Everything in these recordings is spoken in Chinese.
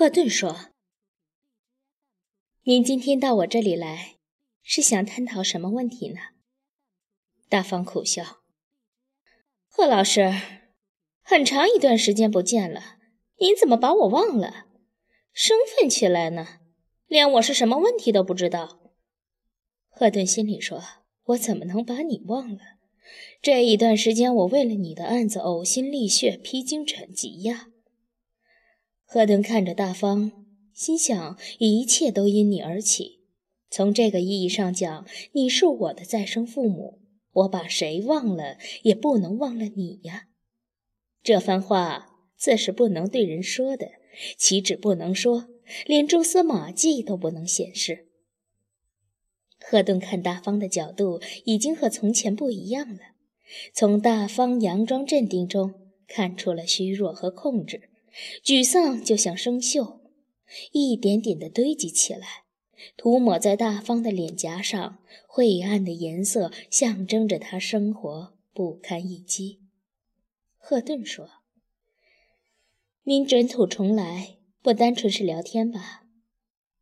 赫顿说：“您今天到我这里来，是想探讨什么问题呢？”大方苦笑：“贺老师，很长一段时间不见了，您怎么把我忘了？生分起来呢，连我是什么问题都不知道。”赫顿心里说：“我怎么能把你忘了？这一段时间，我为了你的案子呕心沥血，披荆斩棘呀。”赫顿看着大方，心想：一切都因你而起。从这个意义上讲，你是我的再生父母。我把谁忘了，也不能忘了你呀。这番话自是不能对人说的，岂止不能说，连蛛丝马迹都不能显示。赫顿看大方的角度已经和从前不一样了，从大方佯装镇定中看出了虚弱和控制。沮丧就像生锈，一点点的堆积起来，涂抹在大方的脸颊上。晦暗的颜色象征着他生活不堪一击。赫顿说：“您卷土重来，不单纯是聊天吧？”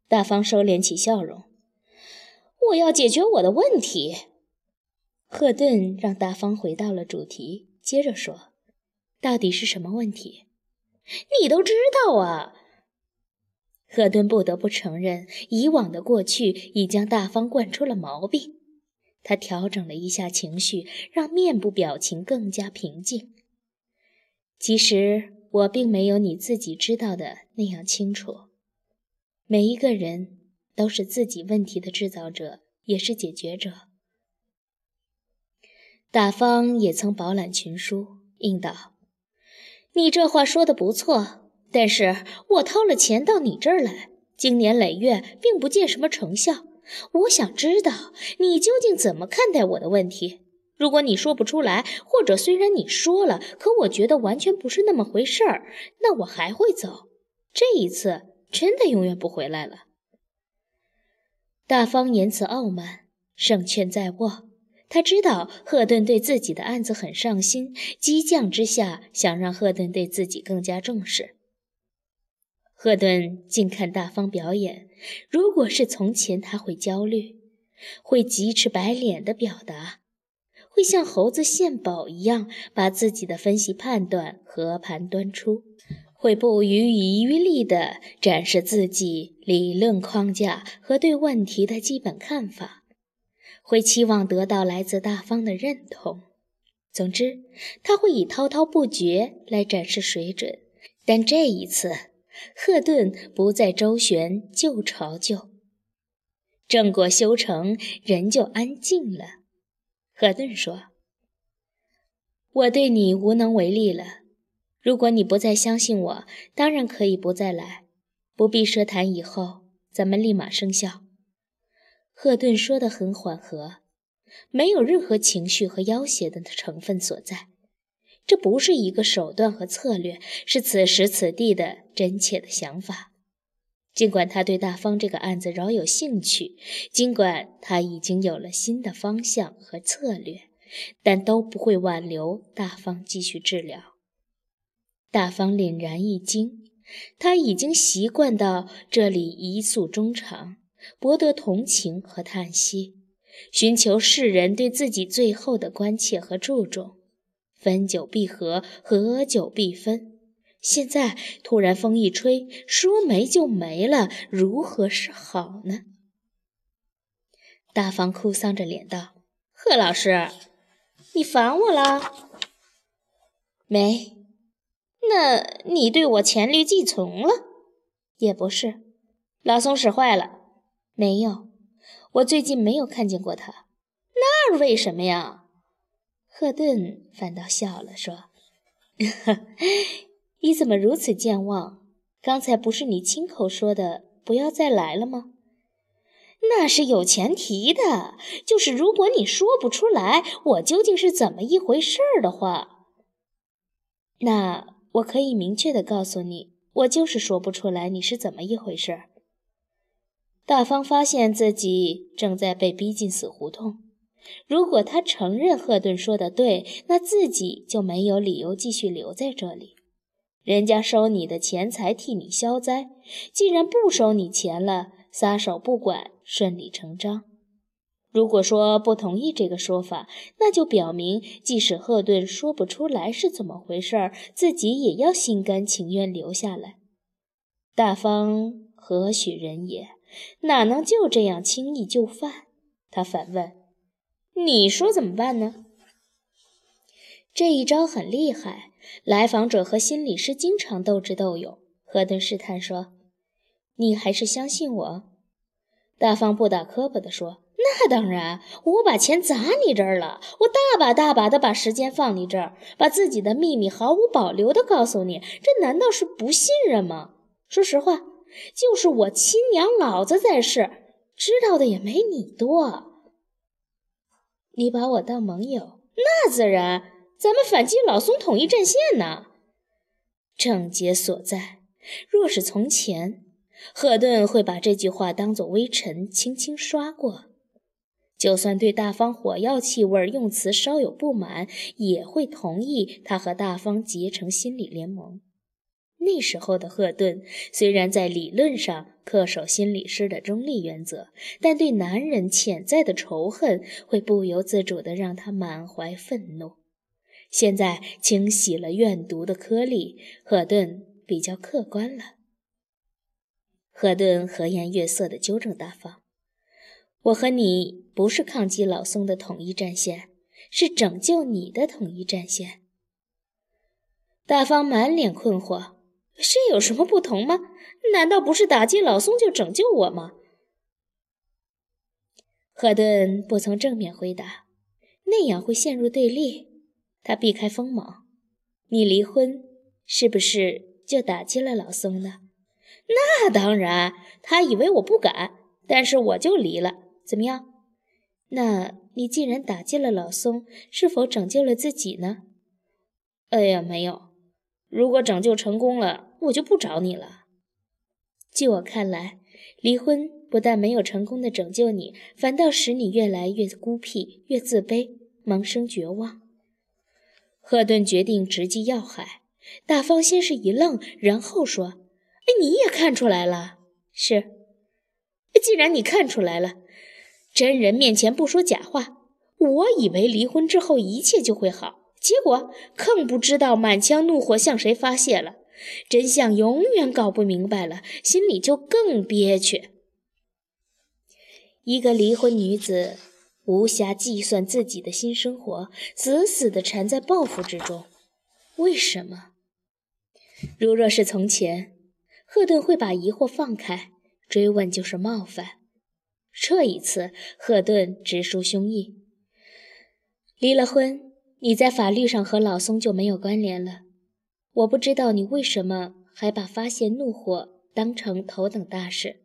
大方收敛起笑容：“我要解决我的问题。”赫顿让大方回到了主题，接着说：“到底是什么问题？”你都知道啊！赫顿不得不承认，以往的过去已将大方惯出了毛病。他调整了一下情绪，让面部表情更加平静。其实我并没有你自己知道的那样清楚。每一个人都是自己问题的制造者，也是解决者。大方也曾饱览群书，应道。你这话说的不错，但是我掏了钱到你这儿来，经年累月，并不见什么成效。我想知道你究竟怎么看待我的问题。如果你说不出来，或者虽然你说了，可我觉得完全不是那么回事儿，那我还会走。这一次真的永远不回来了。大方言辞傲慢，胜券在握。他知道赫顿对自己的案子很上心，激将之下想让赫顿对自己更加重视。赫顿静看大方表演，如果是从前，他会焦虑，会急赤白脸的表达，会像猴子献宝一样把自己的分析判断和盘端出，会不遗余力地展示自己理论框架和对问题的基本看法。会期望得到来自大方的认同。总之，他会以滔滔不绝来展示水准。但这一次，赫顿不再周旋旧巢旧，正果修成，人就安静了。赫顿说：“我对你无能为力了。如果你不再相信我，当然可以不再来，不必奢谈以后，咱们立马生效。”赫顿说的很缓和，没有任何情绪和要挟的成分所在。这不是一个手段和策略，是此时此地的真切的想法。尽管他对大方这个案子饶有兴趣，尽管他已经有了新的方向和策略，但都不会挽留大方继续治疗。大方凛然一惊，他已经习惯到这里一诉衷肠。博得同情和叹息，寻求世人对自己最后的关切和注重。分久必合，合久必分。现在突然风一吹，说没就没了，如何是好呢？大方哭丧着脸道：“贺老师，你烦我了？没？那你对我黔驴技穷了？也不是，老松使坏了。”没有，我最近没有看见过他。那为什么呀？赫顿反倒笑了，说：“ 你怎么如此健忘？刚才不是你亲口说的不要再来了吗？那是有前提的，就是如果你说不出来我究竟是怎么一回事儿的话，那我可以明确的告诉你，我就是说不出来你是怎么一回事儿。”大方发现自己正在被逼进死胡同。如果他承认赫顿说的对，那自己就没有理由继续留在这里。人家收你的钱财替你消灾，既然不收你钱了，撒手不管，顺理成章。如果说不同意这个说法，那就表明，即使赫顿说不出来是怎么回事，自己也要心甘情愿留下来。大方何许人也，哪能就这样轻易就范？他反问：“你说怎么办呢？”这一招很厉害，来访者和心理师经常斗智斗勇。何顿试探说：“你还是相信我？”大方不打磕巴地说。那当然，我把钱砸你这儿了，我大把大把的把时间放你这儿，把自己的秘密毫无保留的告诉你，这难道是不信任吗？说实话，就是我亲娘老子在世，知道的也没你多。你把我当盟友，那自然，咱们反击老松统一战线呢。症结所在，若是从前，赫顿会把这句话当作微尘轻轻刷过。就算对大方火药气味用词稍有不满，也会同意他和大方结成心理联盟。那时候的赫顿虽然在理论上恪守心理师的中立原则，但对男人潜在的仇恨会不由自主地让他满怀愤怒。现在清洗了怨毒的颗粒，赫顿比较客观了。赫顿和颜悦色地纠正大方。我和你不是抗击老宋的统一战线，是拯救你的统一战线。大方满脸困惑，这有什么不同吗？难道不是打击老松就拯救我吗？赫顿不曾正面回答，那样会陷入对立。他避开锋芒。你离婚是不是就打击了老松呢？那当然，他以为我不敢，但是我就离了。怎么样？那你既然打击了老松，是否拯救了自己呢？哎呀，没有。如果拯救成功了，我就不找你了。据我看来，离婚不但没有成功的拯救你，反倒使你越来越孤僻、越自卑、萌生绝望。赫顿决定直击要害。大方先是一愣，然后说：“哎，你也看出来了？是。既然你看出来了。”真人面前不说假话，我以为离婚之后一切就会好，结果更不知道满腔怒火向谁发泄了，真相永远搞不明白了，心里就更憋屈。一个离婚女子无暇计算自己的新生活，死死地缠在报复之中，为什么？如若是从前，赫顿会把疑惑放开，追问就是冒犯。这一次，赫顿直抒胸臆。离了婚，你在法律上和老松就没有关联了。我不知道你为什么还把发泄怒火当成头等大事。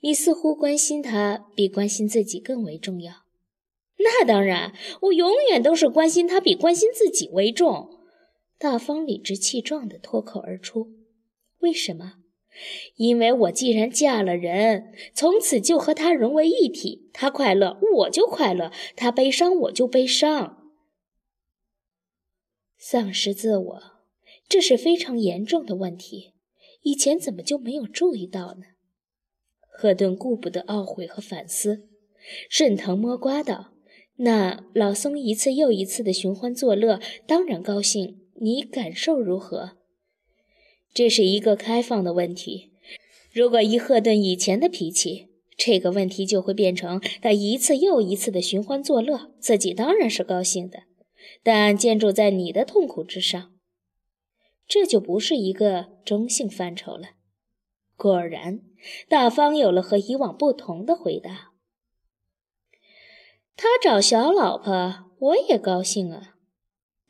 你似乎关心他比关心自己更为重要。那当然，我永远都是关心他比关心自己为重。大方理直气壮地脱口而出：“为什么？”因为我既然嫁了人，从此就和他融为一体。他快乐，我就快乐；他悲伤，我就悲伤。丧失自我，这是非常严重的问题。以前怎么就没有注意到呢？赫顿顾不得懊悔和反思，顺藤摸瓜道：“那老松一次又一次的寻欢作乐，当然高兴。你感受如何？”这是一个开放的问题。如果依赫顿以前的脾气，这个问题就会变成他一次又一次的寻欢作乐，自己当然是高兴的，但建筑在你的痛苦之上，这就不是一个中性范畴了。果然，大方有了和以往不同的回答。他找小老婆，我也高兴啊，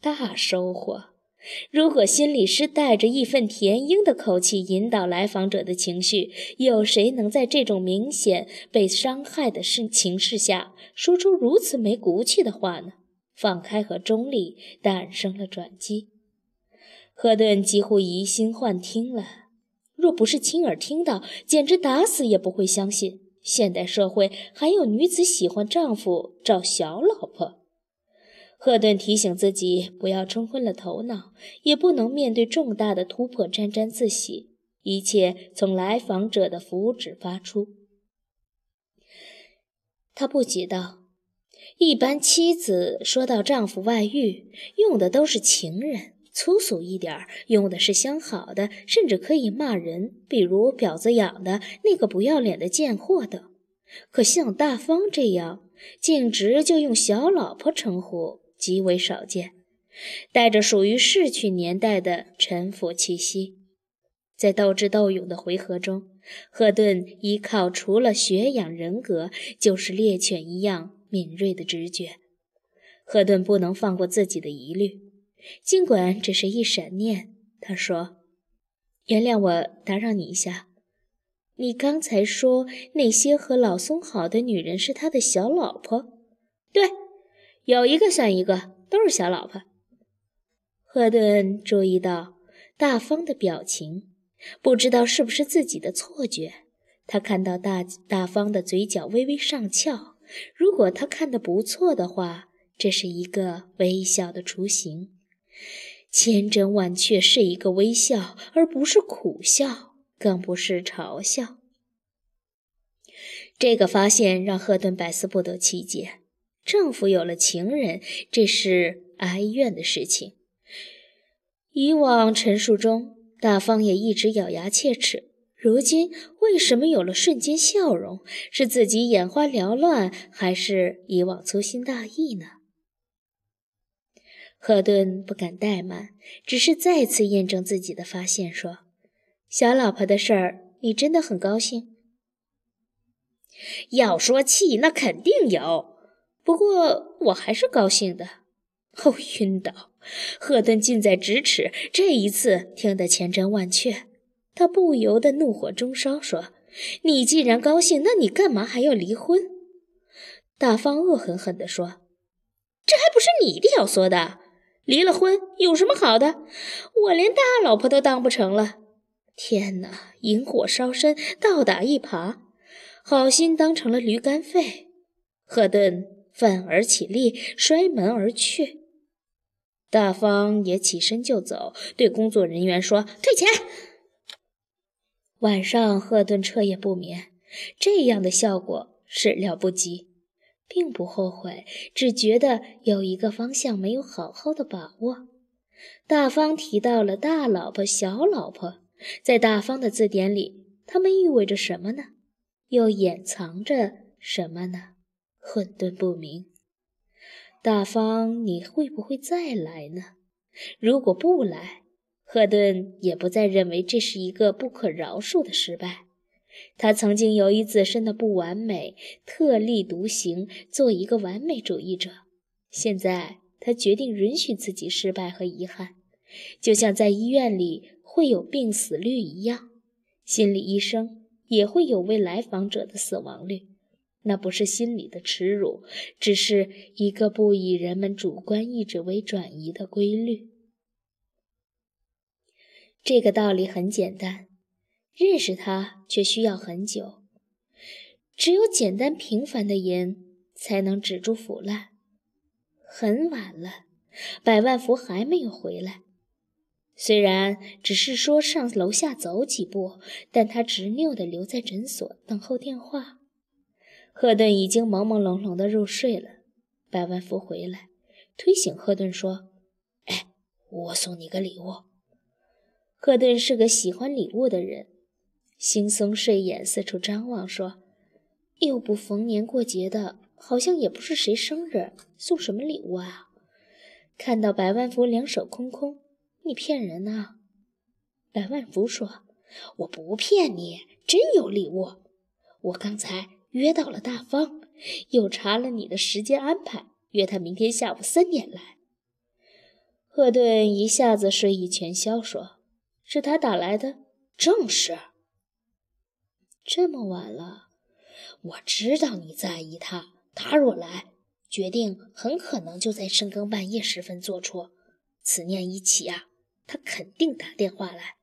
大收获。如果心理师带着义愤填膺的口气引导来访者的情绪，有谁能在这种明显被伤害的情势下说出如此没骨气的话呢？放开和中立诞生了转机。赫顿几乎疑心幻听了，若不是亲耳听到，简直打死也不会相信现代社会还有女子喜欢丈夫找小老婆。赫顿提醒自己不要冲昏了头脑，也不能面对重大的突破沾沾自喜。一切从来访者的福祉发出。他不解道：“一般妻子说到丈夫外遇，用的都是情人，粗俗一点用的是相好的，甚至可以骂人，比如婊子养的那个不要脸的贱货等。可像大方这样，径直就用小老婆称呼。”极为少见，带着属于逝去年代的沉浮气息。在斗智斗勇的回合中，赫顿依靠除了学养人格，就是猎犬一样敏锐的直觉。赫顿不能放过自己的疑虑，尽管只是一闪念。他说：“原谅我打扰你一下，你刚才说那些和老松好的女人是他的小老婆？”对。有一个算一个，都是小老婆。赫顿注意到大方的表情，不知道是不是自己的错觉。他看到大大方的嘴角微微上翘，如果他看得不错的话，这是一个微笑的雏形。千真万确是一个微笑，而不是苦笑，更不是嘲笑。这个发现让赫顿百思不得其解。丈夫有了情人，这是哀怨的事情。以往陈述中，大方也一直咬牙切齿。如今为什么有了瞬间笑容？是自己眼花缭乱，还是以往粗心大意呢？赫顿不敢怠慢，只是再次验证自己的发现，说：“小老婆的事儿，你真的很高兴？要说气，那肯定有。”不过我还是高兴的。哦，晕倒！赫顿近在咫尺，这一次听得千真万确。他不由得怒火中烧，说：“你既然高兴，那你干嘛还要离婚？”大方恶狠狠地说：“这还不是你的要说的？离了婚有什么好的？我连大老婆都当不成了！天哪，引火烧身，倒打一耙，好心当成了驴肝肺。”赫顿。愤而起立，摔门而去。大方也起身就走，对工作人员说：“退钱。”晚上，赫顿彻夜不眠，这样的效果始料不及，并不后悔，只觉得有一个方向没有好好的把握。大方提到了大老婆、小老婆，在大方的字典里，它们意味着什么呢？又掩藏着什么呢？混沌不明，大方，你会不会再来呢？如果不来，赫顿也不再认为这是一个不可饶恕的失败。他曾经由于自身的不完美，特立独行，做一个完美主义者。现在，他决定允许自己失败和遗憾，就像在医院里会有病死率一样，心理医生也会有未来访者的死亡率。那不是心理的耻辱，只是一个不以人们主观意志为转移的规律。这个道理很简单，认识他却需要很久。只有简单平凡的盐才能止住腐烂。很晚了，百万福还没有回来。虽然只是说上楼下走几步，但他执拗地留在诊所等候电话。赫顿已经朦朦胧胧的入睡了。百万福回来，推醒赫顿说：“哎，我送你个礼物。”赫顿是个喜欢礼物的人，惺忪睡眼，四处张望，说：“又不逢年过节的，好像也不是谁生日，送什么礼物啊？”看到百万福两手空空，你骗人啊！百万福说：“我不骗你，真有礼物。我刚才。”约到了大方，又查了你的时间安排，约他明天下午三点来。赫顿一下子睡意全消，说：“是他打来的，正是。这么晚了，我知道你在意他，他若来，决定很可能就在深更半夜时分做出。此念一起啊，他肯定打电话来。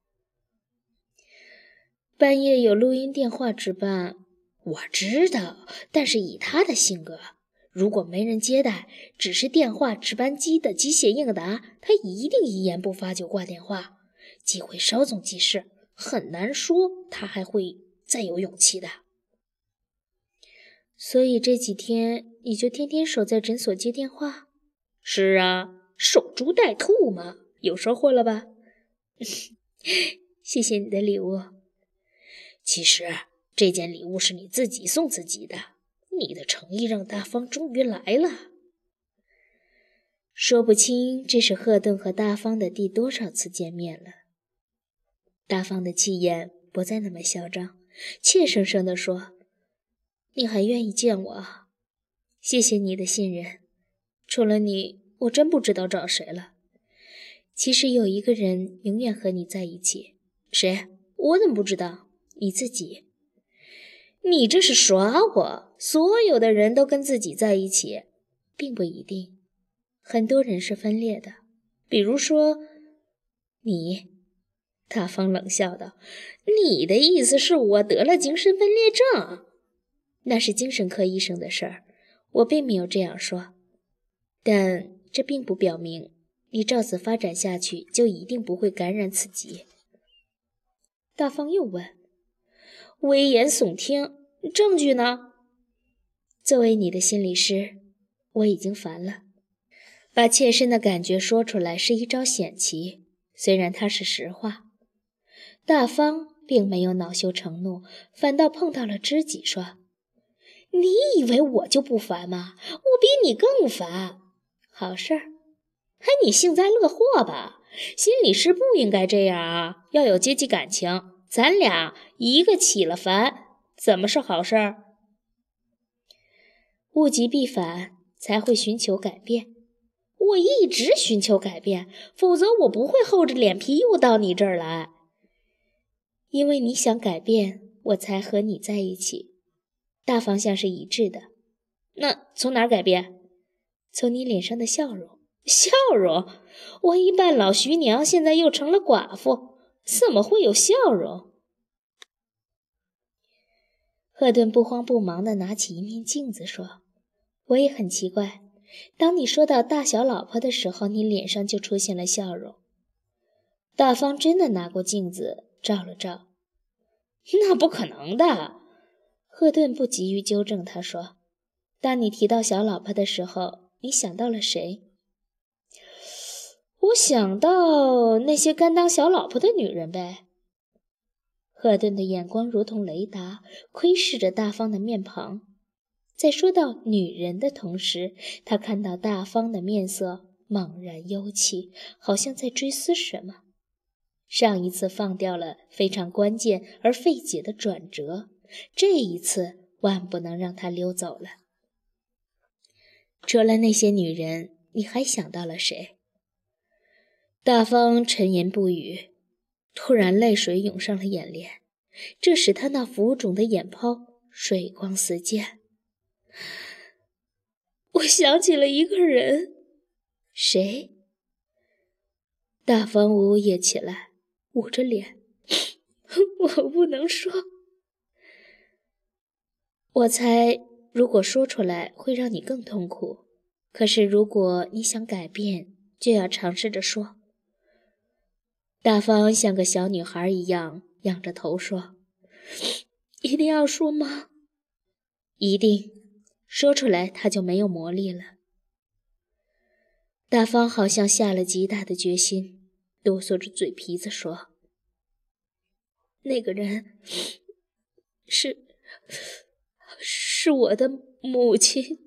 半夜有录音电话值班。”我知道，但是以他的性格，如果没人接待，只是电话值班机的机械应答，他一定一言不发就挂电话。机会稍纵即逝，很难说他还会再有勇气的。所以这几天你就天天守在诊所接电话？是啊，守株待兔嘛，有收获了吧？谢谢你的礼物。其实这件礼物是你自己送自己的。你的诚意让大方终于来了。说不清这是赫顿和大方的第多少次见面了。大方的气焰不再那么嚣张，怯生生地说：“你还愿意见我？谢谢你的信任。除了你，我真不知道找谁了。其实有一个人永远和你在一起。谁？我怎么不知道？你自己。”你这是耍我！所有的人都跟自己在一起，并不一定。很多人是分裂的，比如说你。大方冷笑道：“你的意思是我得了精神分裂症？那是精神科医生的事儿，我并没有这样说。但这并不表明你照此发展下去就一定不会感染此疾。”大方又问。危言耸听，证据呢？作为你的心理师，我已经烦了。把切身的感觉说出来是一招险棋，虽然它是实话。大方并没有恼羞成怒，反倒碰到了知己，说：“你以为我就不烦吗？我比你更烦。好事儿，还你幸灾乐祸吧？心理师不应该这样啊，要有阶级感情。”咱俩一个起了烦，怎么是好事儿？物极必反，才会寻求改变。我一直寻求改变，否则我不会厚着脸皮又到你这儿来。因为你想改变，我才和你在一起。大方向是一致的。那从哪儿改变？从你脸上的笑容。笑容？我一半老徐娘，现在又成了寡妇。怎么会有笑容？赫顿不慌不忙地拿起一面镜子说：“我也很奇怪，当你说到大小老婆的时候，你脸上就出现了笑容。”大方真的拿过镜子照了照，那不可能的。赫顿不急于纠正他，说：“当你提到小老婆的时候，你想到了谁？”我想到那些甘当小老婆的女人呗。赫顿的眼光如同雷达，窥视着大方的面庞。在说到女人的同时，他看到大方的面色猛然幽气，好像在追思什么。上一次放掉了非常关键而费解的转折，这一次万不能让他溜走了。除了那些女人，你还想到了谁？大方沉吟不语，突然泪水涌上了眼帘，这使他那浮肿的眼泡水光四溅。我想起了一个人，谁？大方呜咽起来，捂着脸。我不能说。我猜，如果说出来会让你更痛苦。可是，如果你想改变，就要尝试着说。大方像个小女孩一样仰着头说：“一定要说吗？一定，说出来他就没有魔力了。”大方好像下了极大的决心，哆嗦着嘴皮子说：“那个人是，是我的母亲。”